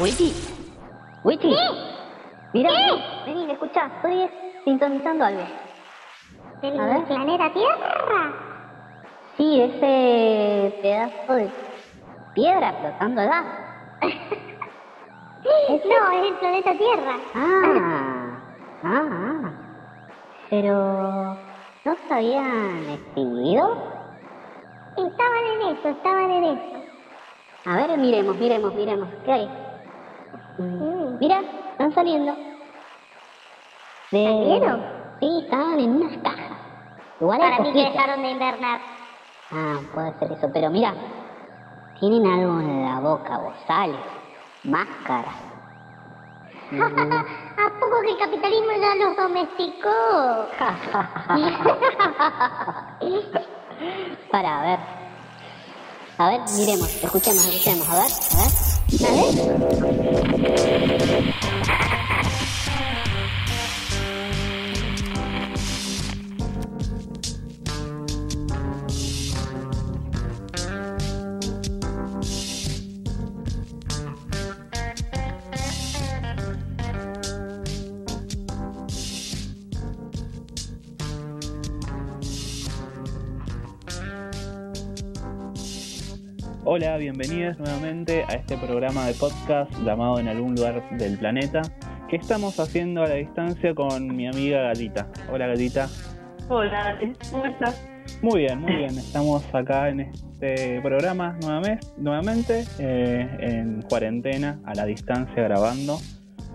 Witty. Witty. Mira, vení, escuchá, estoy sintonizando algo. ¿El A ver. planeta Tierra? Sí, ese pedazo de piedra flotando allá. No, es el planeta Tierra. Ah, ah, ah. Pero, ¿no se habían extinguido? Estaban en eso, estaban en eso. A ver, miremos, miremos, miremos. ¿Qué hay? Mm. Mira, están saliendo. De- ¿Salieron? Sí, estaban en unas cajas. Igual Para mí que dejaron de invernar. Ah, puede ser eso, pero mira, tienen algo en la boca, bozales, máscaras. Mm, ¿A poco que el capitalismo ya los domesticó? Para, a ver. A ver, miremos, escuchemos, escuchemos, a ver, a ver. A ver. Hola, bienvenidas nuevamente a este programa de podcast llamado En algún lugar del planeta, que estamos haciendo a la distancia con mi amiga Gatita. Hola Gatita. Hola, ¿cómo estás? Muy bien, muy bien. Estamos acá en este programa nuevamente, nuevamente eh, en cuarentena, a la distancia grabando.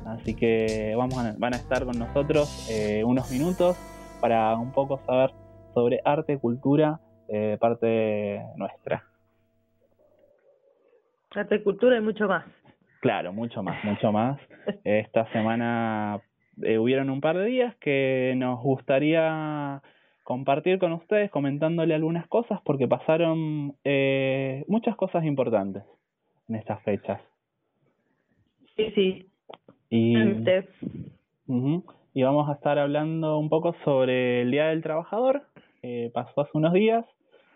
Así que vamos a, van a estar con nosotros eh, unos minutos para un poco saber sobre arte, cultura, eh, parte nuestra. Arte, cultura y mucho más. Claro, mucho más, mucho más. Esta semana eh, hubieron un par de días que nos gustaría compartir con ustedes comentándole algunas cosas porque pasaron eh, muchas cosas importantes en estas fechas. Sí, sí. Y. Ujú. y vamos a estar hablando un poco sobre el Día del Trabajador, que pasó hace unos días,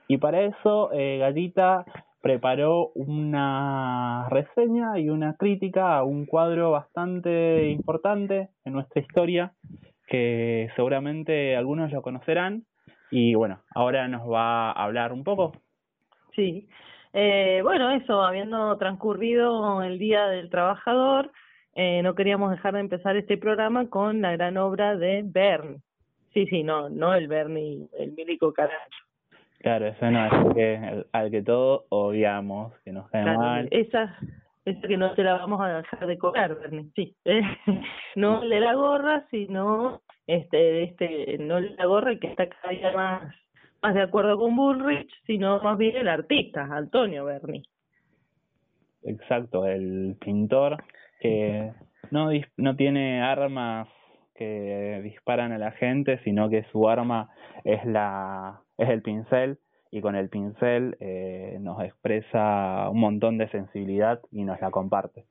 y para eso eh, Gatita preparó una reseña y una crítica a un cuadro bastante importante en nuestra historia, que seguramente algunos lo conocerán, y bueno, ahora nos va a hablar un poco. Sí. Eh, bueno, eso, habiendo transcurrido el Día del Trabajador, eh, no queríamos dejar de empezar este programa con la gran obra de Bern. Sí, sí, no, no el Bernie, el Milico Caracho. Claro, ese no es que, al que todos odiamos, que nos cae Claro, mal. esa, esa que no te la vamos a dejar de cobrar, Bernie, sí. no el de la gorra, sino este, este, no el de la gorra el que está cada día más, más de acuerdo con Bullrich, sino más bien el artista, Antonio Berni. Exacto, el pintor que no, no tiene armas que disparan a la gente, sino que su arma es la es el pincel y con el pincel eh, nos expresa un montón de sensibilidad y nos la comparte.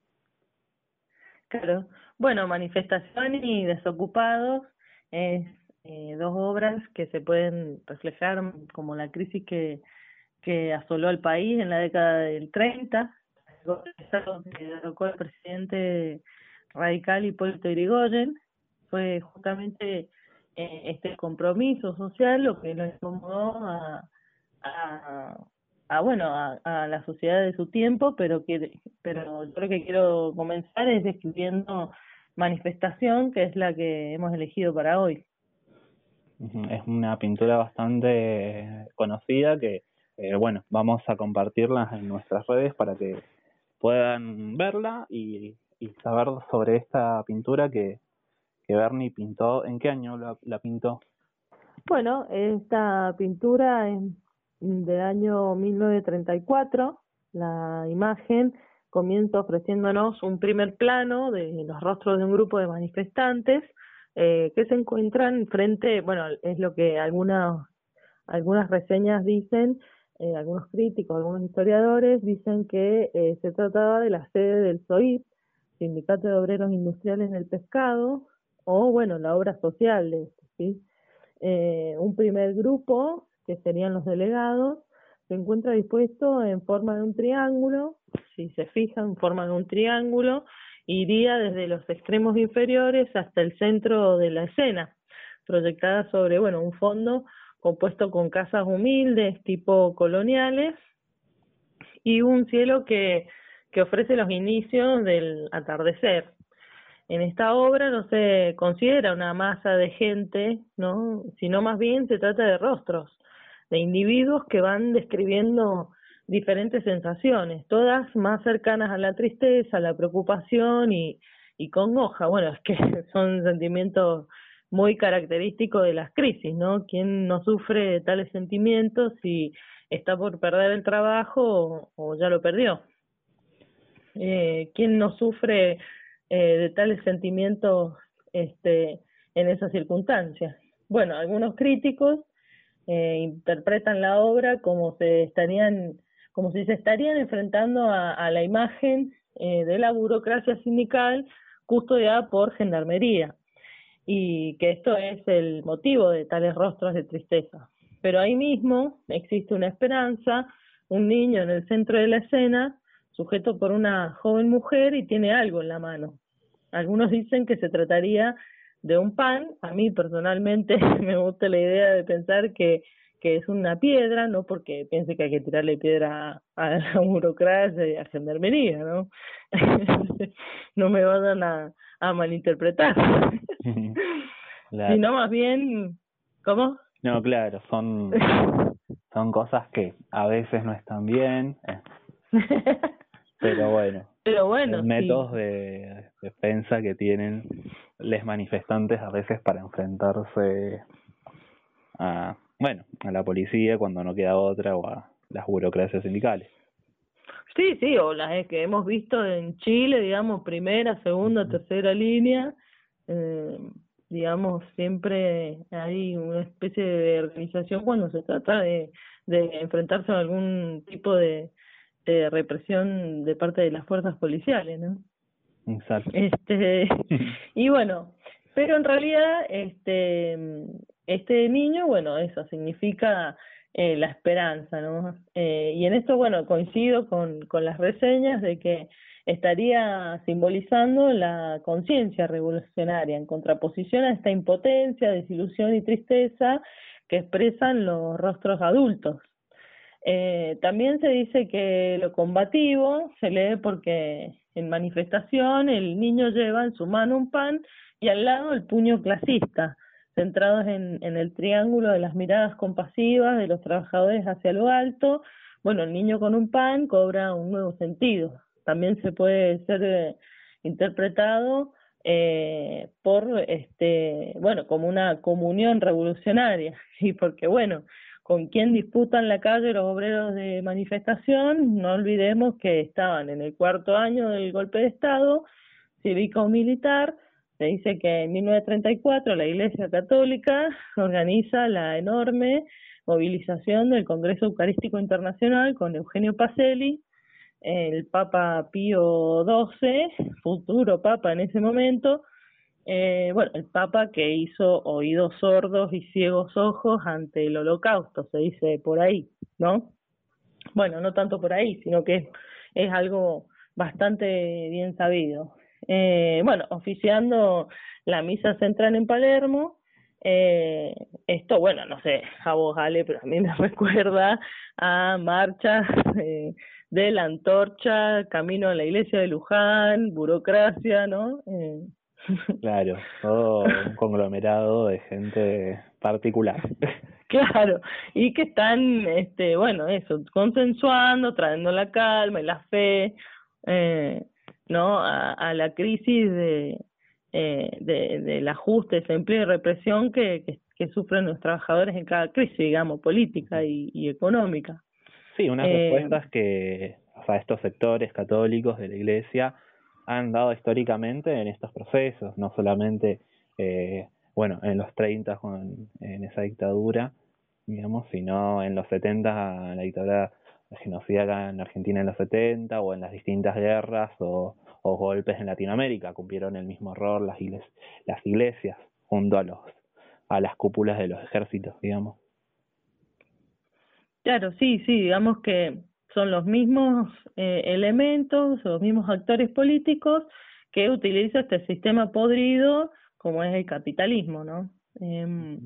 Claro. Bueno, Manifestación y Desocupados es eh, dos obras que se pueden reflejar como la crisis que, que asoló al país en la década del 30, que derrocó el presidente radical Hipólito Yrigoyen. Fue justamente eh, este compromiso social lo que lo incomodó a, a, a bueno a, a la sociedad de su tiempo, pero que pero yo lo que quiero comenzar es describiendo manifestación, que es la que hemos elegido para hoy. Es una pintura bastante conocida que, eh, bueno, vamos a compartirla en nuestras redes para que puedan verla y, y saber sobre esta pintura que, que Bernie pintó. ¿En qué año la, pintó? Bueno, esta pintura es del año 1934. La imagen comienza ofreciéndonos un primer plano de los rostros de un grupo de manifestantes eh, que se encuentran frente, bueno, es lo que algunas algunas reseñas dicen, eh, algunos críticos, algunos historiadores dicen que eh, se trataba de la sede del SOIP, Sindicato de Obreros Industriales del Pescado, o, bueno, la obra social de esto, ¿sí? Eh, un primer grupo, que serían los delegados, se encuentra dispuesto en forma de un triángulo, si se fijan, en forma de un triángulo, iría desde los extremos inferiores hasta el centro de la escena, proyectada sobre, bueno, un fondo compuesto con casas humildes, tipo coloniales, y un cielo que, que ofrece los inicios del atardecer. En esta obra no se considera una masa de gente, ¿no? sino más bien se trata de rostros, de individuos que van describiendo diferentes sensaciones, todas más cercanas a la tristeza, la preocupación y, y congoja. Bueno, es que son sentimientos muy característicos de las crisis, ¿no? ¿Quién no sufre tales sentimientos si está por perder el trabajo o, ya lo perdió? Eh, ¿Quién no sufre eh, de tales sentimientos este, en esas circunstancias? Bueno, algunos críticos eh, interpretan la obra como se estarían como si se estarían enfrentando a, la imagen eh, de la burocracia sindical custodiada por gendarmería y que esto es el motivo de tales rostros de tristeza. Pero ahí mismo existe una esperanza, un niño en el centro de la escena, sujeto por una joven mujer y tiene algo en la mano. Algunos dicen que se trataría de un pan. A mí personalmente me gusta la idea de pensar que que es una piedra, no porque piense que hay que tirarle piedra a, la burocracia y a gendarmería, ¿no? no me vayan a, a malinterpretar. Sino más bien, ¿cómo? No, claro, son, son cosas que a veces no están bien, eh. Pero bueno. Pero bueno, métodos de defensa que tienen los manifestantes a veces para enfrentarse a bueno, a la policía cuando no queda otra o a las burocracias sindicales. Sí, sí, o las que hemos visto en Chile, digamos, primera, segunda, tercera línea, eh, digamos, siempre hay una especie de organización cuando se trata de, de enfrentarse a algún tipo de, de represión de parte de las fuerzas policiales, ¿no? Exacto. Este, y bueno, pero en realidad, este, este niño, bueno, eso significa eh, la esperanza, ¿no? Eh, y en esto, bueno, coincido con, con las reseñas de que estaría simbolizando la conciencia revolucionaria en contraposición a esta impotencia, desilusión y tristeza que expresan los rostros adultos. Eh, también se dice que lo combativo se lee porque en manifestación el niño lleva en su mano un pan y al lado el puño clasista, centrados en, el triángulo de las miradas compasivas de los trabajadores hacia lo alto. Bueno, el niño con un pan cobra un nuevo sentido. También se puede ser eh, interpretado eh, por, este, bueno, como una comunión revolucionaria. Y porque, bueno, con quién disputan la calle los obreros de manifestación, no olvidemos que estaban en el cuarto año del golpe de Estado, cívico-militar, se dice que en 1934 la Iglesia Católica organiza la enorme movilización del Congreso Eucarístico Internacional con Eugenio Pacelli, el Papa Pío XII, futuro Papa en ese momento, eh, bueno, el Papa que hizo oídos sordos y ciegos ojos ante el holocausto, se dice por ahí, ¿no? Bueno, no tanto por ahí, sino que es algo bastante bien sabido eh, bueno, oficiando la misa central en Palermo. Eh, esto, bueno, no sé, a vos, Ale, pero a mí me recuerda a marchas eh, de la antorcha, camino a la iglesia de Luján, burocracia, ¿no? Eh. Claro, todo un conglomerado de gente particular. Claro, y que están, este, bueno, eso, consensuando, trayendo la calma y la fe. Eh, ¿no? a, a la crisis de, eh, de, del ajuste, desempleo y represión que, que, que, sufren los trabajadores en cada crisis, digamos, política y, y económica. Sí, unas eh, respuestas que o sea, estos sectores católicos de la Iglesia han dado históricamente en estos procesos, no solamente, eh, bueno, en los 30 con, en esa dictadura, digamos, sino en los 70 la dictadura acá en Argentina en los 70 o en las distintas guerras o, o golpes en Latinoamérica, cumplieron el mismo error las iglesias, las iglesias junto a los a las cúpulas de los ejércitos, digamos. Claro, sí, sí, digamos que son los mismos eh, elementos, los mismos actores políticos que utiliza este sistema podrido como es el capitalismo, ¿no? Eh,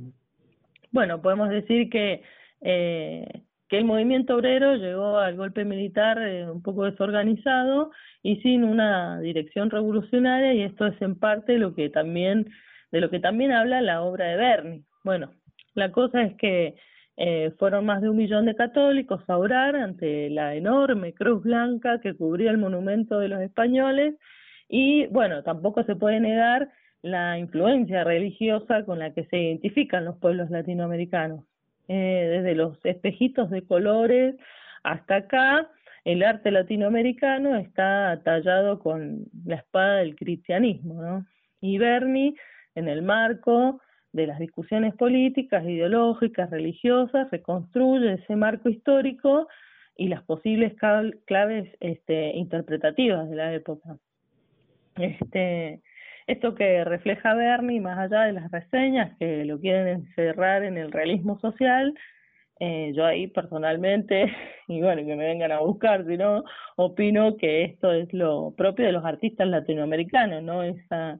bueno, podemos decir que eh, que el movimiento obrero llegó al golpe militar eh, un poco desorganizado y sin una dirección revolucionaria y esto es en parte lo que también de lo que también habla la obra de Berni. Bueno, la cosa es que eh, fueron más de un millón de católicos a orar ante la enorme cruz blanca que cubría el monumento de los españoles y bueno, tampoco se puede negar la influencia religiosa con la que se identifican los pueblos latinoamericanos. Eh, desde los espejitos de colores hasta acá, el arte latinoamericano está tallado con la espada del cristianismo. Y Berni, en el marco de las discusiones políticas, ideológicas, religiosas, reconstruye ese marco histórico y las posibles claves este, interpretativas de la época. Este, esto que refleja Bernie, más allá de las reseñas que lo quieren encerrar en el realismo social, eh, yo ahí personalmente, y bueno, que me vengan a buscar, si no, opino que esto es lo propio de los artistas latinoamericanos, ¿no? Esa,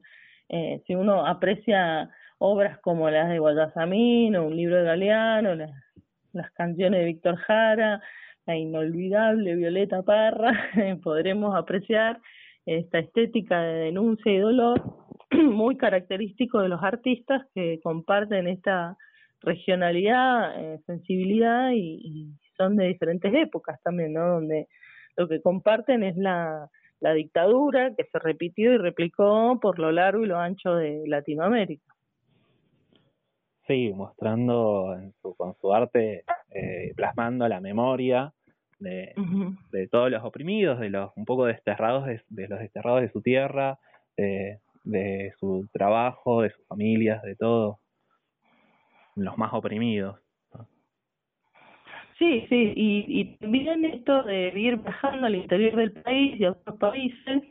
eh, si uno aprecia obras como las de Guayasamín o un libro de Galeano, las, canciones de Víctor Jara, la inolvidable Violeta Parra, podremos apreciar esta estética de denuncia y dolor muy característico de los artistas que comparten esta regionalidad, eh, sensibilidad y, son de diferentes épocas también, ¿no? Donde lo que comparten es la dictadura que se repitió y replicó por lo largo y lo ancho de Latinoamérica. Sí, mostrando en su, con su arte, eh, plasmando la memoria de, de todos los oprimidos, de los un poco desterrados de, de los desterrados de su tierra, de, de su trabajo, de sus familias, de todo, los más oprimidos. Sí, sí, y, y también esto de ir viajando al interior del país y a otros países,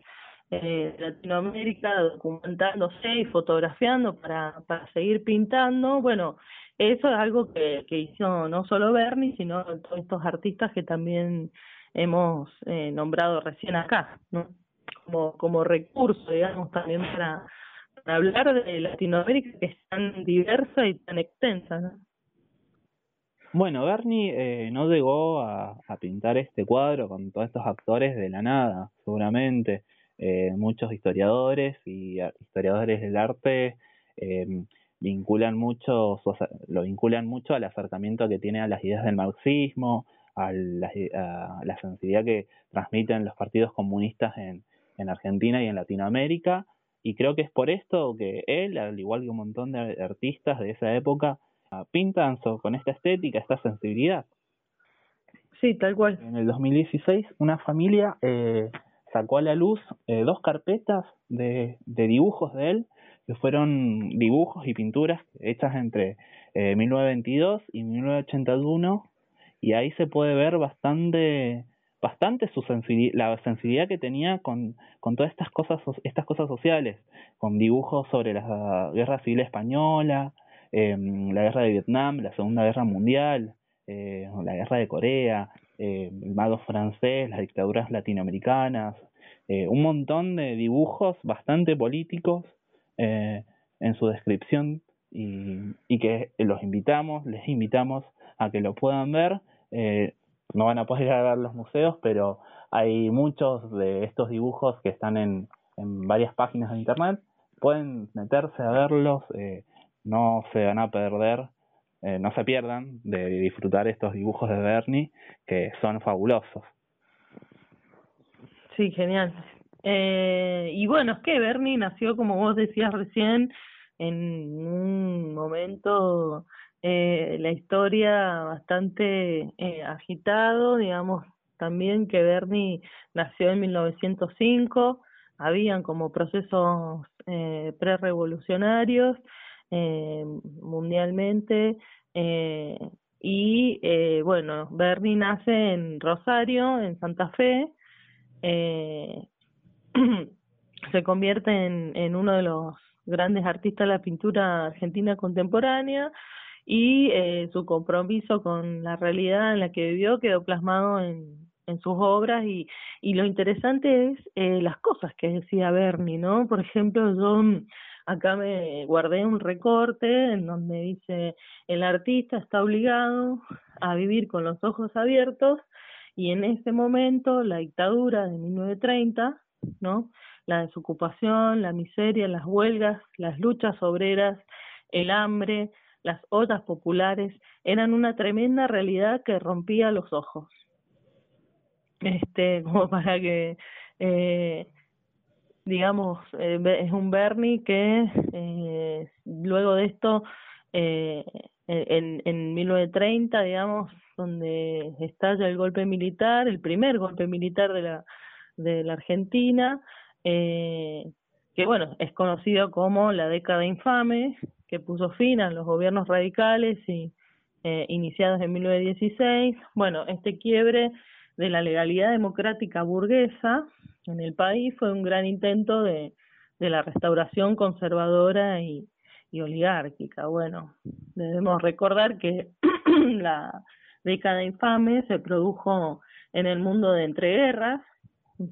eh, Latinoamérica, documentándose y fotografiando para, para seguir pintando, bueno, eso es algo que, que hizo no solo Bernie, sino todos estos artistas que también hemos eh, nombrado recién acá, ¿no? como, como recurso, digamos, también para, hablar de Latinoamérica que es tan diversa y tan extensa. ¿no? Bueno, Bernie eh, no llegó a, a, pintar este cuadro con todos estos actores de la nada, seguramente. Eh, muchos historiadores y historiadores del arte eh, vinculan mucho, lo vinculan mucho al acercamiento que tiene a las ideas del marxismo, a la, a la sensibilidad que transmiten los partidos comunistas en, en Argentina y en Latinoamérica, y creo que es por esto que él, al igual que un montón de artistas de esa época, pintan con esta estética, esta sensibilidad. Sí, tal cual. En el 2016, una familia eh, sacó a la luz eh, dos carpetas de, dibujos de él, que fueron dibujos y pinturas hechas entre eh, 1922 y 1981, y ahí se puede ver bastante bastante su sensibilidad, la sensibilidad que tenía con, todas estas cosas, estas cosas sociales, con dibujos sobre la guerra civil española, eh, la guerra de Vietnam, la Segunda Guerra Mundial, eh, la guerra de Corea, eh, el mago francés, las dictaduras latinoamericanas, eh, un montón de dibujos bastante políticos eh, en su descripción y, y que los invitamos, les invitamos a que lo puedan ver. No van a poder ir a ver los museos, pero hay muchos de estos dibujos que están en, en varias páginas de internet. Pueden meterse a verlos, no se van a perder, eh, no se pierdan de disfrutar estos dibujos de Bernie, que son fabulosos. Sí, genial. Eh, y bueno, es que Bernie nació, como vos decías recién, en un momento eh, la historia bastante eh, agitado, digamos, también que Bernie nació en 1905, habían como procesos eh, prerevolucionarios eh, mundialmente eh, y eh, bueno, Bernie nace en Rosario, en Santa Fe, eh, se convierte en, en uno de los grandes artistas de la pintura argentina contemporánea y su compromiso con la realidad en la que vivió quedó plasmado en, en sus obras y, y lo interesante es las cosas que decía Bernie, ¿no? Por ejemplo, yo acá me guardé un recorte en donde dice el artista está obligado a vivir con los ojos abiertos y en ese momento la dictadura de 1930, ¿no? La desocupación, la miseria, las huelgas, las luchas obreras, el hambre, las ollas populares eran una tremenda realidad que rompía los ojos. Este, como para que, eh, digamos, eh, es un Bernie que eh, luego de esto, eh, en, en 1930, digamos, donde estalla el golpe militar, el primer golpe militar de la, de la Argentina, eh, que bueno, es conocido como la década infame, que puso fin a los gobiernos radicales y eh, iniciados en 1916. Bueno, este quiebre de la legalidad democrática burguesa en el país fue un gran intento de, de la restauración conservadora y, oligárquica. Bueno, debemos recordar que la década infame se produjo en el mundo de entreguerras,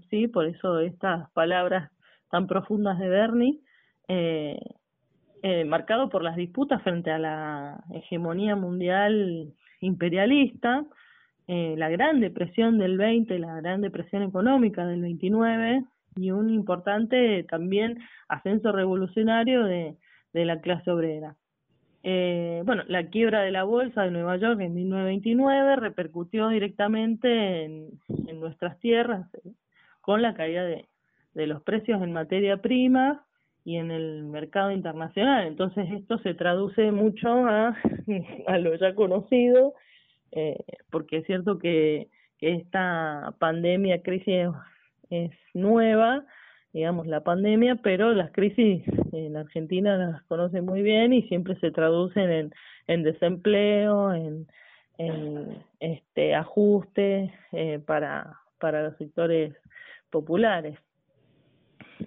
sí, por eso estas palabras tan profundas de Bernie, eh, eh, marcado por las disputas frente a la hegemonía mundial imperialista, eh, la gran depresión del 20, la gran depresión económica del 29 y un importante también ascenso revolucionario de, de la clase obrera. Eh, bueno, la quiebra de la bolsa de Nueva York en 1929 repercutió directamente en, nuestras tierras eh, con la caída de, de los precios en materia prima y en el mercado internacional. Entonces esto se traduce mucho a, a lo ya conocido, eh, porque es cierto que, que esta pandemia, crisis es nueva, digamos, la pandemia, pero las crisis en Argentina las conocen muy bien y siempre se traducen en, en desempleo, en, en este ajuste eh, para, para los sectores populares.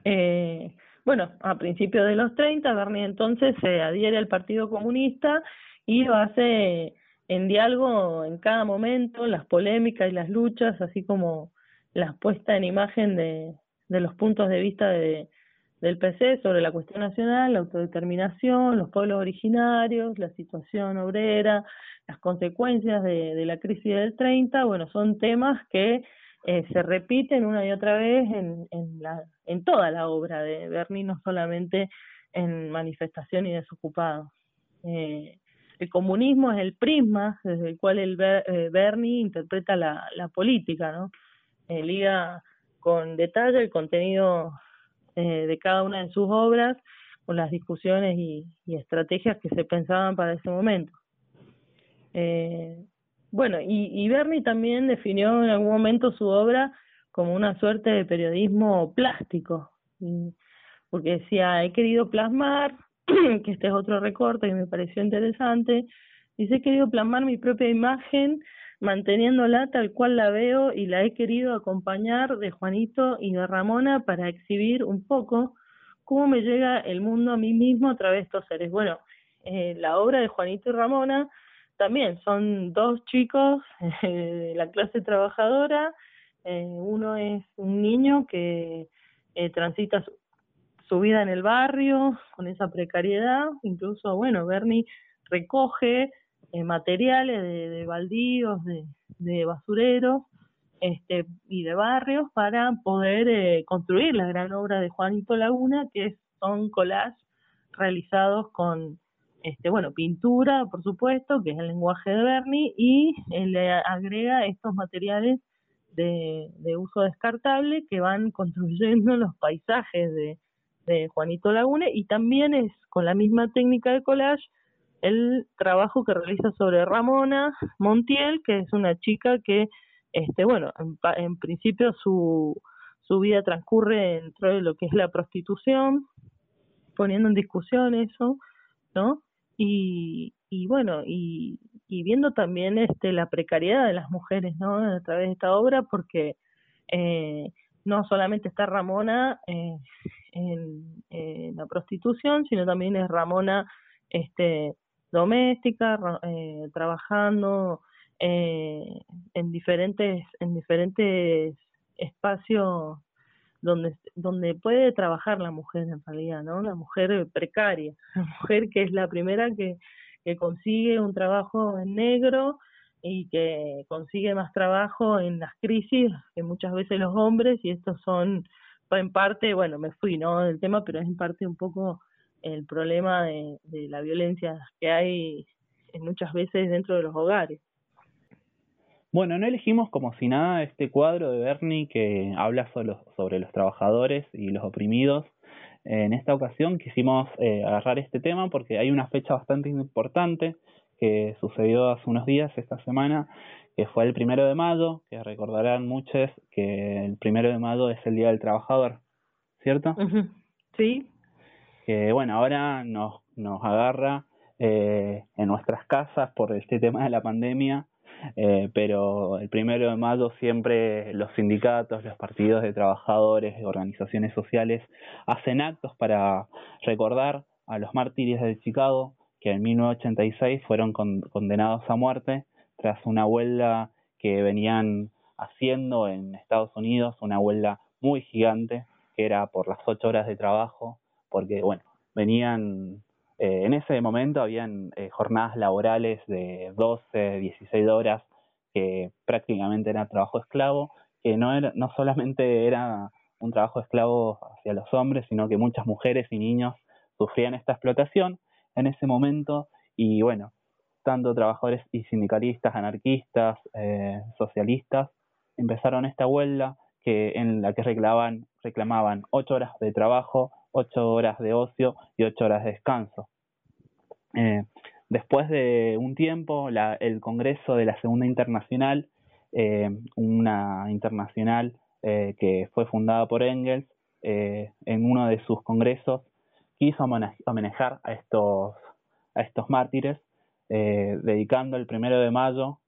Eh, bueno, a principios de los 30, Bernie entonces se adhiere al Partido Comunista y lo hace en diálogo en cada momento, las polémicas y las luchas, así como la puesta en imagen de, de los puntos de vista de, del PC sobre la cuestión nacional, la autodeterminación, los pueblos originarios, la situación obrera, las consecuencias de, de la crisis del 30, bueno, son temas que eh, se repiten una y otra vez en, en, la, en toda la obra de Berni, no solamente en Manifestación y Desocupados. Eh, el comunismo es el prisma desde el cual el eh, Berni interpreta la, política, ¿no? Eh, liga con detalle el contenido eh, de cada una de sus obras, con las discusiones y, estrategias que se pensaban para ese momento. Eh, bueno, y, y Berni también definió en algún momento su obra como una suerte de periodismo plástico, porque decía, he querido plasmar, que este es otro recorte que me pareció interesante, dice, he querido plasmar mi propia imagen manteniéndola tal cual la veo y la he querido acompañar de Juanito y de Ramona para exhibir un poco cómo me llega el mundo a mí mismo a través de estos seres. Bueno, eh, la obra de Juanito y Ramona también son dos chicos eh, de la clase trabajadora, eh, uno es un niño que transita su, su vida en el barrio con esa precariedad, incluso, bueno, Bernie recoge eh, materiales de, baldíos, de, basureros este, y de barrios para poder eh, construir la gran obra de Juanito Laguna, que son collages realizados con este, bueno, pintura, por supuesto, que es el lenguaje de Bernie, y eh, le agrega estos materiales de uso descartable que van construyendo los paisajes de, de Juanito Laguna y también es con la misma técnica de collage el trabajo que realiza sobre Ramona Montiel, que es una chica que, este, bueno, en, en principio su, su vida transcurre dentro de lo que es la prostitución, poniendo en discusión eso, ¿no? Y, y bueno, y, y viendo también este la precariedad de las mujeres, ¿no? A través de esta obra, porque eh, no solamente está Ramona, eh, en, la prostitución, sino también es Ramona este, doméstica, eh, trabajando eh, en diferentes en diferentes espacios donde donde puede trabajar la mujer en realidad, ¿no? La mujer precaria, la mujer que es la primera que, que consigue un trabajo en negro y que consigue más trabajo en las crisis que muchas veces los hombres y estos son en parte, bueno, me fui, ¿no? del tema, pero es en parte un poco el problema de, de la violencia que hay muchas veces dentro de los hogares. Bueno, no elegimos como si nada este cuadro de Bernie que habla sobre los trabajadores y los oprimidos. En esta ocasión quisimos eh, agarrar este tema porque hay una fecha bastante importante que sucedió hace unos días, esta semana, que fue el primero de mayo, que recordarán muchos que el primero de mayo es el Día del Trabajador, ¿cierto? Sí. Que bueno, ahora nos, nos agarra eh, en nuestras casas por este tema de la pandemia eh, pero el primero de mayo siempre los sindicatos, los partidos de trabajadores, organizaciones sociales hacen actos para recordar a los mártires de Chicago que en 1986 fueron condenados a muerte tras una huelga que venían haciendo en Estados Unidos, una huelga muy gigante que era por las ocho horas de trabajo, porque bueno, venían eh, en ese momento habían eh, jornadas laborales de 12, 16 horas, que prácticamente era trabajo esclavo, que no, era, no solamente era un trabajo esclavo hacia los hombres, sino que muchas mujeres y niños sufrían esta explotación en ese momento y bueno, tanto trabajadores y sindicalistas, anarquistas, eh, socialistas, empezaron esta huelga que en la que reclamaban, reclamaban ocho horas de trabajo, ocho horas de ocio y ocho horas de descanso. Eh, después de un tiempo, la, el Congreso de la Segunda Internacional, eh, una internacional que fue fundada por Engels, en uno de sus congresos quiso homenajear a estos, a estos mártires, eh, dedicando el primero de mayo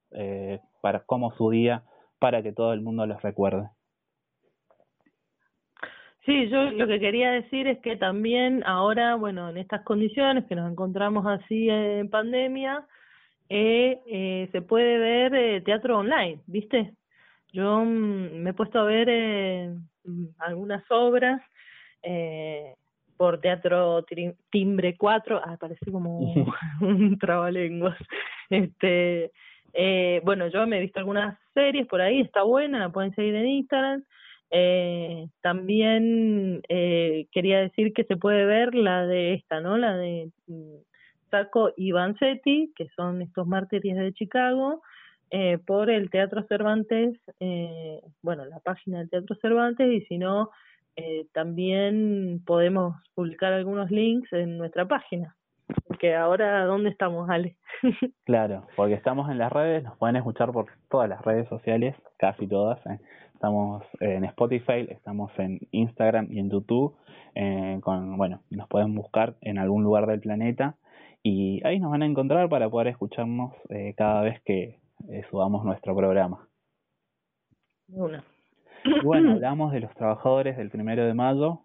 para, como su día para que todo el mundo los recuerde. Sí, yo lo que quería decir es que también ahora, bueno, en estas condiciones que nos encontramos así en pandemia, eh, eh, se puede ver eh, teatro online, ¿viste? Yo mm, me he puesto a ver eh, mm, algunas obras eh, por Teatro Timbre 4, ah, parece como un trabalenguas. Este, eh, bueno, yo me he visto algunas series por ahí, está buena, la pueden seguir en Instagram. Eh, también eh, quería decir que se puede ver la de esta, ¿no? La de mm, Saco y Vanzetti, que son estos mártires de Chicago, eh, por el Teatro Cervantes, eh, bueno, la página del Teatro Cervantes, y si no, eh, también podemos publicar algunos links en nuestra página. Porque ahora, ¿dónde estamos, Ale? claro, porque estamos en las redes, nos pueden escuchar por todas las redes sociales, casi todas. ¿eh? estamos en Spotify, estamos en Instagram y en YouTube. Eh, con, bueno, nos pueden buscar en algún lugar del planeta y ahí nos van a encontrar para poder escucharnos eh, cada vez que eh, subamos nuestro programa. Bueno. Y bueno, hablamos de los trabajadores del primero de mayo,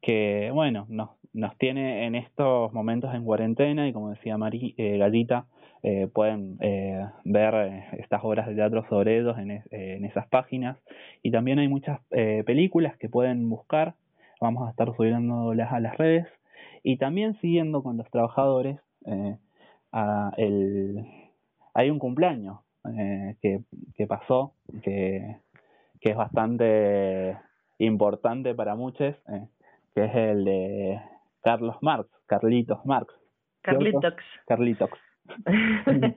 que bueno, nos, nos tiene en estos momentos en cuarentena y como decía Mari, eh, Gallita, eh, pueden eh, ver eh, estas obras de teatro sobre ellos en, es, eh, en esas páginas. Y también hay muchas eh, películas que pueden buscar, vamos a estar subiéndolas a las redes. Y también siguiendo con los trabajadores, eh, a el, hay un cumpleaños que, que pasó, que, que es bastante importante para muchos, eh, que es el de Carlos Marx, Carlitos Marx. Carlitos. Carlitos.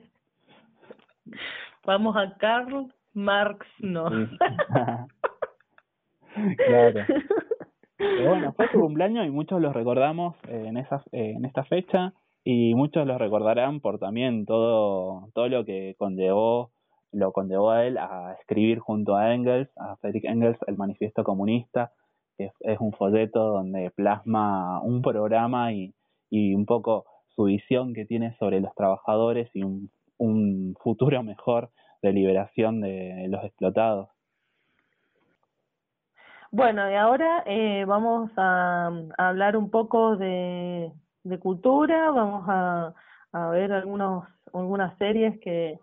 Vamos a Karl Marx, no. claro. Pero bueno, fue su cumpleaños y muchos los recordamos eh, en esa, eh, en esta fecha y muchos los recordarán por también todo todo lo que conllevó lo conllevó a él a escribir junto a Engels, a Friedrich Engels, el Manifiesto Comunista, que es, un folleto donde plasma un programa y, y un poco su visión que tiene sobre los trabajadores y un, un futuro mejor de liberación de los explotados. Bueno, y ahora eh, vamos a, hablar un poco de, de cultura, vamos a, a ver algunos, algunas series que,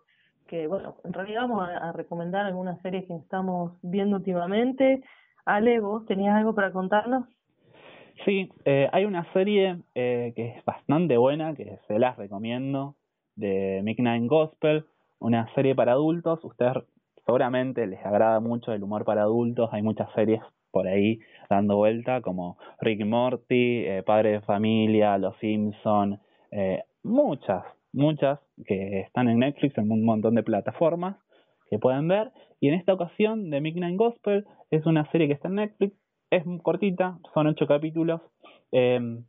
que, bueno, en realidad vamos a, recomendar algunas series que estamos viendo últimamente. Ale, ¿vos tenías algo para contarnos? Sí, eh, hay una serie eh, que es bastante buena, que se las recomiendo, de Midnight Gospel, una serie para adultos. Ustedes seguramente les agrada mucho el humor para adultos, hay muchas series por ahí dando vuelta, como Rick Morty, eh, Padre de Familia, Los Simpson, eh, muchas, muchas que están en Netflix, en un montón de plataformas que pueden ver. Y en esta ocasión, The Midnight Gospel es una serie que está en Netflix, es cortita, son ocho capítulos, eh,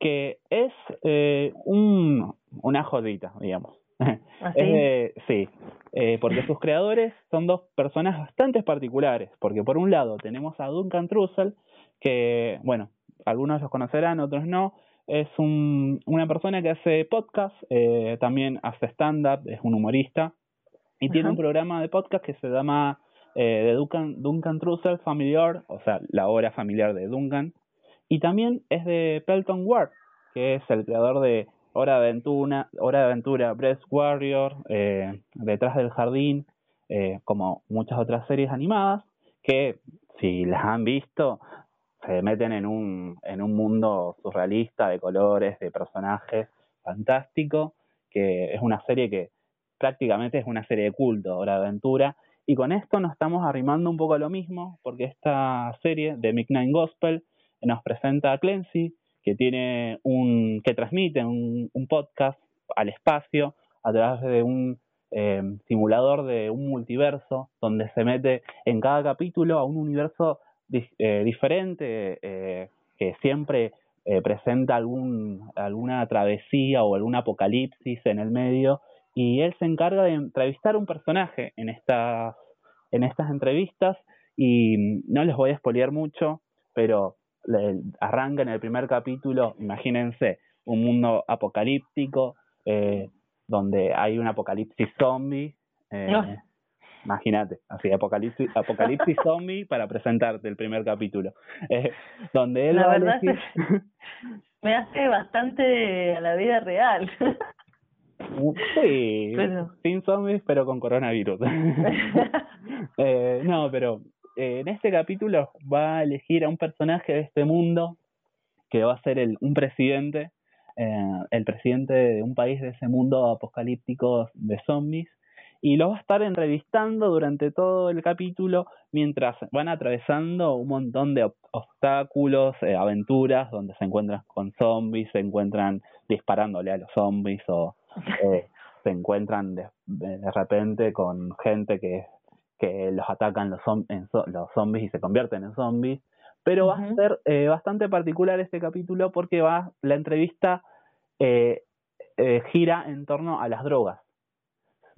que es eh, un, una jodita, digamos. ¿Ah, sí, eh, porque sus creadores son dos personas bastante particulares, porque por un lado tenemos a Duncan Trussell, que, bueno, algunos los conocerán, otros no, es un, una persona que hace podcast, eh, también hace stand-up, es un humorista, y tiene un programa de podcast que se llama eh, de Duncan, Duncan Trussell Familiar, o sea, la obra familiar de Duncan, y también es de Pelton Ward, que es el creador de Hora de Aventura, Hora de Aventura, Breast Warrior, eh, Detrás del Jardín, como muchas otras series animadas, que si las han visto, se meten en un, en un mundo surrealista de colores, de personajes, fantástico, que es una serie que prácticamente es una serie de culto, Hora de Aventura, y con esto nos estamos arrimando un poco a lo mismo, porque esta serie de Midnight Gospel nos presenta a Clancy, que tiene un, que transmite un, podcast al espacio a través de un eh, simulador de un multiverso donde se mete en cada capítulo a un universo eh, diferente eh, que siempre presenta algún, alguna travesía o algún apocalipsis en el medio y él se encarga de entrevistar un personaje en estas, en estas entrevistas y no les voy a spoilear mucho, pero arranca en el primer capítulo, imagínense, un mundo apocalíptico, eh, donde hay un apocalipsis zombie. Eh, Imagínate, así, apocalipsis, apocalipsis zombie para presentarte el primer capítulo. Eh, donde él la verdad me hace bastante a la vida real. Sí, sin zombies, pero con coronavirus. eh, no, pero eh, en este capítulo va a elegir a un personaje de este mundo que va a ser el, un presidente, eh, el presidente de un país de ese mundo apocalíptico de zombies, y lo va a estar entrevistando durante todo el capítulo mientras van atravesando un montón de obstáculos, eh, aventuras, donde se encuentran con zombies, se encuentran disparándole a los zombies o se encuentran de, de repente con gente que que los atacan los, los zombies y se convierten en zombies. Pero va a ser eh, bastante particular este capítulo porque va la entrevista eh, eh, gira en torno a las drogas,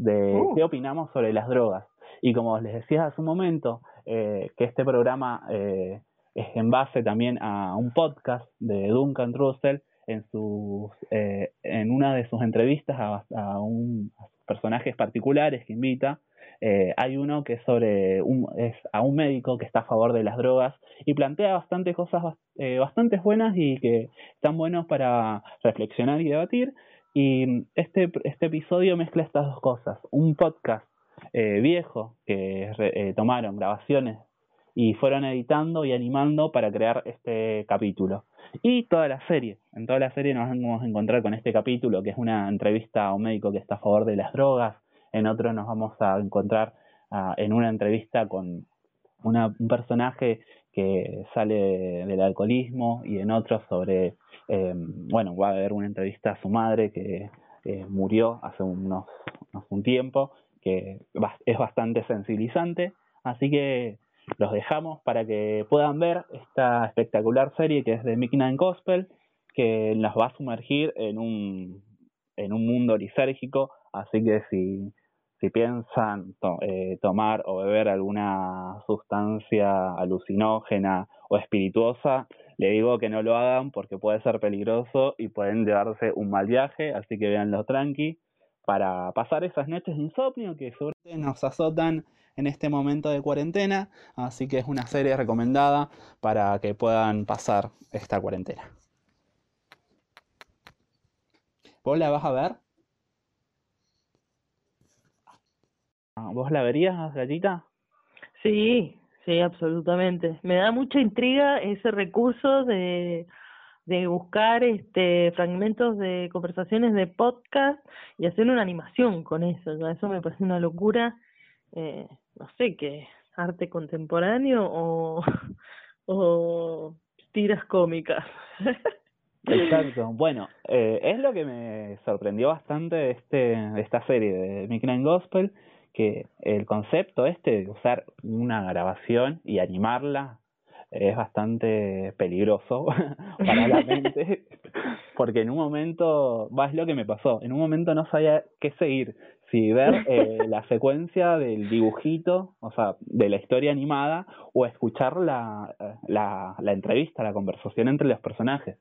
de uh. qué opinamos sobre las drogas. Y como les decía hace un momento, que este programa es en base también a un podcast de Duncan Russell en sus en una de sus entrevistas a, a, un, a personajes particulares que invita eh, hay uno que es sobre un, es a un médico que está a favor de las drogas y plantea bastantes cosas eh, bastante buenas y que están buenos para reflexionar y debatir. Y este, este episodio mezcla estas dos cosas. Un podcast eh, viejo que eh, tomaron grabaciones y fueron editando y animando para crear este capítulo. Y toda la serie. En toda la serie nos vamos a encontrar con este capítulo, que es una entrevista a un médico que está a favor de las drogas, en otro nos vamos a encontrar ah, en una entrevista con una, un personaje que sale del alcoholismo y en otro sobre, eh, bueno, va a haber una entrevista a su madre que eh, murió hace unos, un tiempo, que es bastante sensibilizante, así que los dejamos para que puedan ver esta espectacular serie que es de Midnight Gospel, que las va a sumergir en un, en un mundo lisérgico, así que si si piensan eh, tomar o beber alguna sustancia alucinógena o espirituosa, le digo que no lo hagan porque puede ser peligroso y pueden llevarse un mal viaje, así que véanlo tranqui para pasar esas noches de insomnio que sobre nos azotan en este momento de cuarentena, así que es una serie recomendada para que puedan pasar esta cuarentena. ¿Vos la vas a ver? ¿Vos la verías, Gallita? Sí, sí, absolutamente. Me da mucha intriga ese recurso de, de buscar este fragmentos de conversaciones de podcast y hacer una animación con eso. Eso me parece una locura. Eh, no sé qué, arte contemporáneo o, o tiras cómicas. Exacto. Bueno, eh, es lo que me sorprendió bastante de, este, de esta serie de Midnight Gospel, que el concepto este de usar una grabación y animarla es bastante peligroso para la mente, porque en un momento, va, es lo que me pasó, en un momento no sabía qué seguir, si ver eh, la secuencia del dibujito, o sea, de la historia animada, o escuchar la, la, la entrevista, la conversación entre los personajes,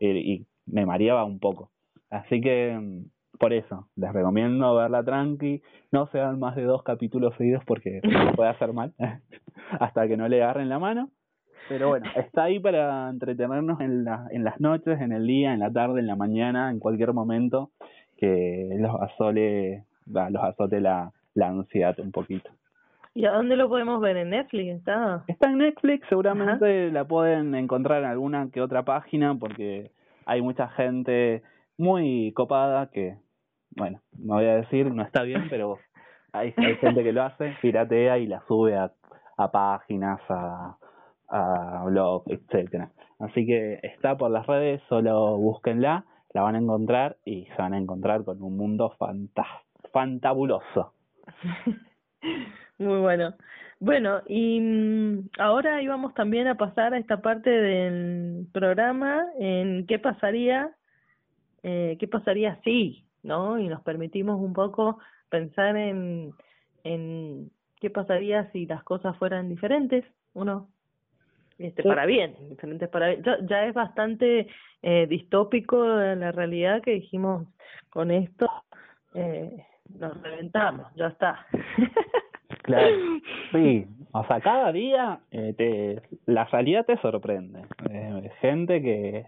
y me mareaba un poco. Así que por eso, les recomiendo verla tranqui, no se dan más de dos capítulos seguidos porque puede hacer mal, hasta que no le agarren la mano. Pero bueno, está ahí para entretenernos en, la, en las noches, en el día, en la tarde, en la mañana, en cualquier momento que los asole, los azote la, la ansiedad un poquito. ¿Y a dónde lo podemos ver? ¿En Netflix está? Está en Netflix, seguramente la pueden encontrar en alguna que otra página porque hay mucha gente muy copada que bueno, no voy a decir, no está bien, pero hay, hay gente que lo hace, piratea y la sube a, a páginas, a, blogs, etcétera. Así que está por las redes, solo búsquenla, la van a encontrar y se van a encontrar con un mundo fantabuloso. Muy bueno. Bueno, y mm, ahora íbamos también a pasar a esta parte del programa en qué pasaría, eh, qué pasaría si, ¿no? Y nos permitimos un poco pensar en, en qué pasaría si las cosas fueran diferentes, ¿o no? Este, para bien, diferentes para bien. Ya, ya es bastante eh, distópico la realidad que dijimos con esto, eh, nos reventamos, ya está. Claro, sí, o sea, cada día eh, te, la realidad te sorprende. Eh, gente que,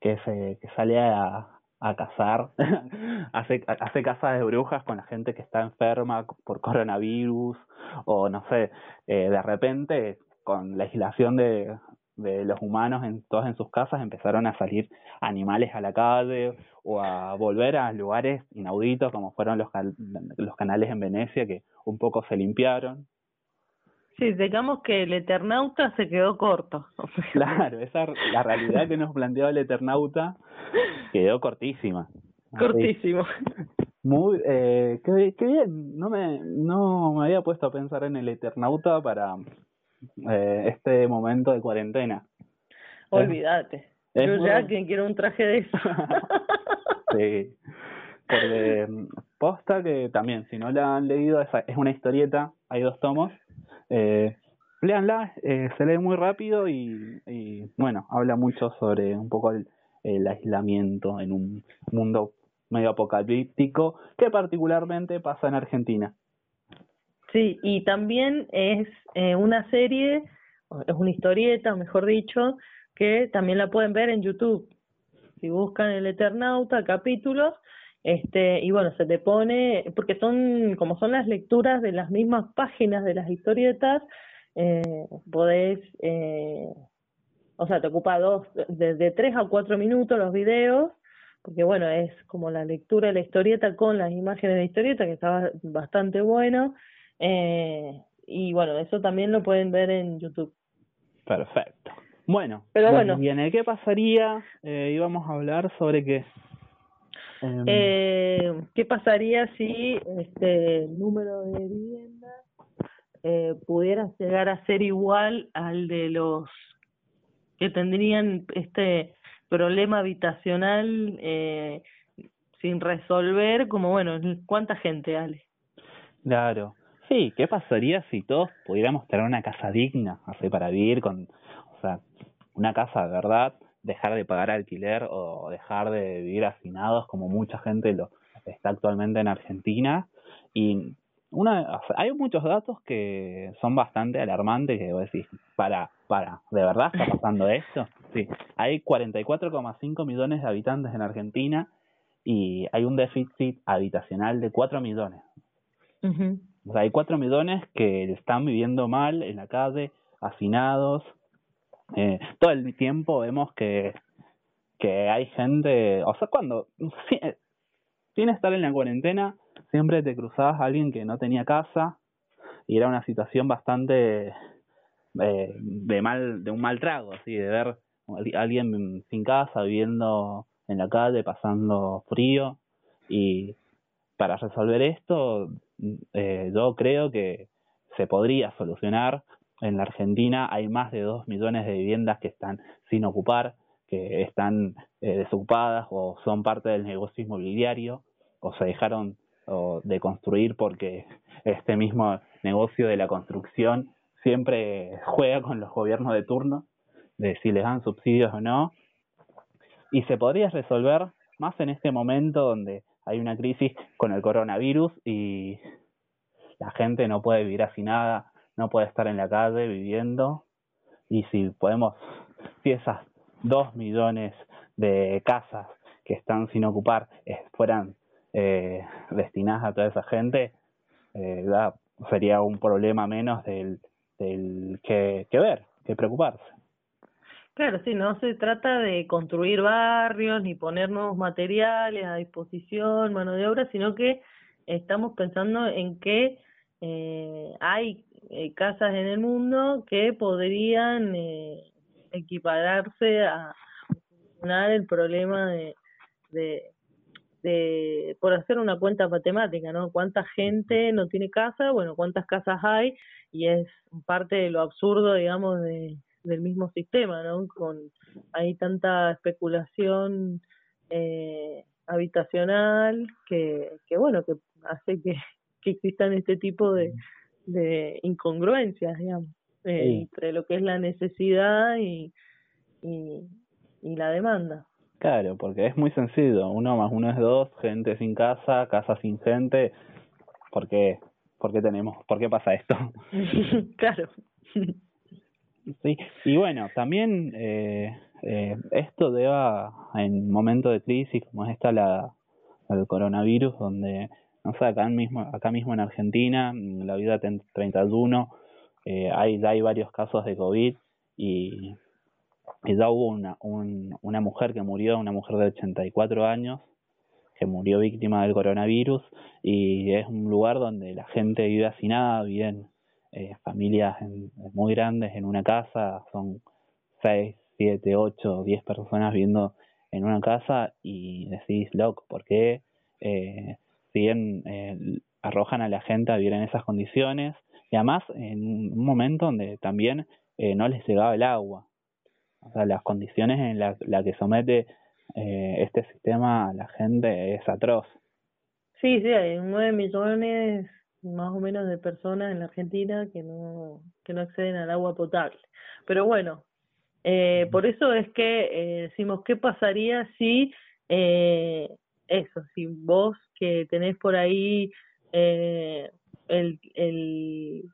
que, se, que sale a, a cazar, hace, hace casas de brujas con la gente que está enferma por coronavirus, o no sé, eh, de repente con legislación de, de los humanos en todas en sus casas empezaron a salir animales a la calle o a volver a lugares inauditos como fueron los, los canales en Venecia que un poco se limpiaron. Sí, digamos que el Eternauta se quedó corto. Claro, esa la realidad que nos planteó el Eternauta quedó cortísima. Cortísimo. Muy, eh, qué, qué, bien, no me, no me había puesto a pensar en el Eternauta para eh, este momento de cuarentena. Olvídate. Yo ya que quiero un traje de eso. sí. Porque posta que también, si no la han leído, es, es una historieta, hay dos tomos. Eh, léanla, eh, se lee muy rápido y, y, bueno, habla mucho sobre un poco el, el aislamiento en un mundo medio apocalíptico que particularmente pasa en Argentina. Sí, y también es eh, una serie, es una historieta, mejor dicho, que también la pueden ver en YouTube. Si buscan el Eternauta, capítulos, este, y bueno, se te pone, porque son, como son las lecturas de las mismas páginas de las historietas, eh, podés, eh, o sea, te ocupa dos, desde tres a cuatro minutos los videos, porque bueno, es como la lectura de la historieta con las imágenes de la historieta, que está bastante bueno, eh, y bueno, eso también lo pueden ver en YouTube. Perfecto. Bueno, Pero bueno. bien, ¿qué pasaría? Eh, íbamos a hablar sobre qué. Um, eh, ¿Qué pasaría si este el número de viviendas eh, pudiera llegar a ser igual al de los que tendrían este problema habitacional eh, sin resolver? Como bueno, ¿cuánta gente, Ale? Claro. Sí, ¿qué pasaría si todos pudiéramos tener una casa digna, así para vivir con, o sea, una casa de verdad, dejar de pagar alquiler o dejar de vivir hacinados como mucha gente lo está actualmente en Argentina y una, hay muchos datos que son bastante alarmantes que vos decís, para, para, ¿de verdad está pasando esto? Sí, hay 44,5 millones de habitantes en Argentina y hay un déficit habitacional de 4 millones. O sea, hay 4 millones que están viviendo mal en la calle, hacinados. Eh, todo el tiempo vemos que, que hay gente, o sea, cuando, sin estar en la cuarentena, siempre te cruzabas a alguien que no tenía casa y era una situación bastante eh, de mal de un mal trago así de ver a alguien sin casa viviendo en la calle pasando frío. Y para resolver esto eh, yo creo que se podría solucionar en la Argentina hay más de dos millones de viviendas que están sin ocupar que están eh, desocupadas o son parte del negocio inmobiliario o se dejaron de construir porque este mismo negocio de la construcción siempre juega con los gobiernos de turno de si les dan subsidios o no. Y se podría resolver más en este momento donde hay una crisis con el coronavirus y la gente no puede vivir así nada, no puede estar en la calle viviendo y si podemos, si esas dos millones de casas que están sin ocupar eh, fueran eh, destinadas a toda esa gente, eh, sería un problema menos del, del que, que ver, que preocuparse. Claro, sí, no se trata de construir barrios ni poner nuevos materiales a disposición, mano de obra, sino que estamos pensando en que eh, hay eh, casas en el mundo que podrían eh, equipararse a solucionar el problema de, de, de, por hacer una cuenta matemática, ¿no? ¿Cuánta gente no tiene casa? Bueno, ¿cuántas casas hay? Y es parte de lo absurdo, digamos, de, del mismo sistema, ¿no? Con hay tanta especulación eh, habitacional que, que, bueno, que hace que, que existan este tipo de, de incongruencias, digamos, eh, entre lo que es la necesidad y, y, y la demanda. Claro, porque es muy sencillo. Uno más uno es dos, gente sin casa, casa sin gente. ¿Por qué, por qué tenemos, por qué pasa esto? claro. sí, y bueno, también eh, eh, esto deba en momentos de crisis como esta la el coronavirus, donde no sé acá mismo acá mismo en Argentina, en la vida 31 eh, hay ya hay varios casos de covid y y ya hubo una, un, una mujer que murió, una mujer de 84 años, que murió víctima del coronavirus y es un lugar donde la gente vive hacinada, viven eh, familias muy grandes en una casa, son 6, 7, 8, 10 personas viviendo en una casa y decís, loco, ¿por qué eh, si bien eh, arrojan a la gente a vivir en esas condiciones? Y además en un momento donde también eh, no les llegaba el agua. O sea, las condiciones en las la que somete eh, este sistema a la gente es atroz. Sí, sí, hay nueve millones más o menos de personas en la Argentina que no, que no acceden al agua potable. Pero bueno, eh, por eso es que eh, decimos, ¿qué pasaría si eh, eso, si vos que tenés por ahí eh, el, el,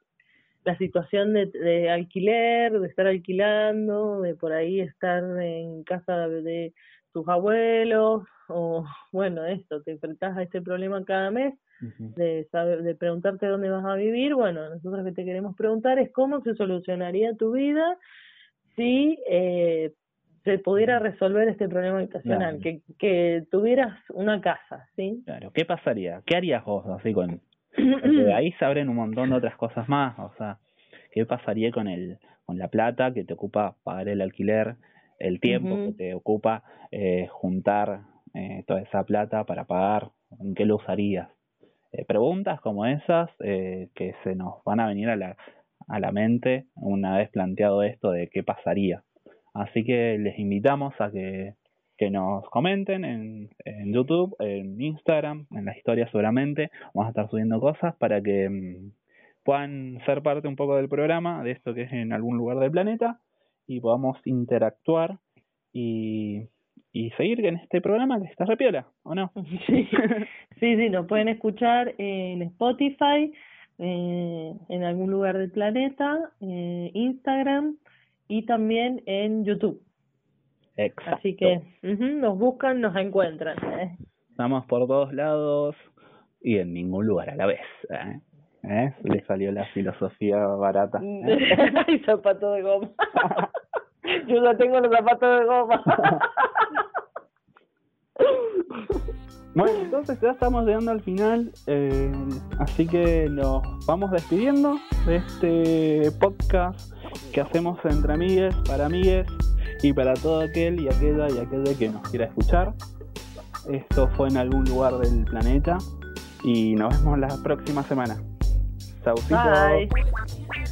la situación de, de alquiler, de estar alquilando, de por ahí estar en casa de tus abuelos, o bueno, esto, te enfrentás a este problema cada mes, de saber, de preguntarte dónde vas a vivir, bueno, nosotros que te queremos preguntar es cómo se solucionaría tu vida si eh, se pudiera resolver este problema habitacional, que, que tuvieras una casa, ¿sí? Claro, ¿qué pasaría? ¿Qué harías vos así con porque ahí se abren un montón de otras cosas más, o sea, ¿qué pasaría con el con la plata que te ocupa pagar el alquiler, el tiempo que te ocupa eh, juntar eh, toda esa plata para pagar, ¿en qué lo usarías? Eh, preguntas como esas eh, que se nos van a venir a la, a la mente una vez planteado esto de qué pasaría. Así que les invitamos a que, nos comenten en, en YouTube, en Instagram, en las historias seguramente. Vamos a estar subiendo cosas para que mm, puedan ser parte un poco del programa, de esto que es en algún lugar del planeta, y podamos interactuar y, y seguir en este programa que está repiola, ¿o no? Sí, sí, sí, nos pueden escuchar en Spotify, eh, en algún lugar del planeta, eh, Instagram y también en YouTube. Exacto. Así que nos buscan, nos encuentran. ¿eh? Estamos por todos lados y en ningún lugar a la vez. ¿eh? ¿Eh? Le salió la filosofía barata. y zapatos de goma. Yo ya tengo los zapatos de goma. Bueno, entonces ya estamos llegando al final, eh, así que nos vamos despidiendo de este podcast que hacemos entre amigues, para amigues y para todo aquel y aquella y aquella que nos quiera escuchar. Esto fue en algún lugar del planeta y nos vemos la próxima semana. Chaucito. Bye.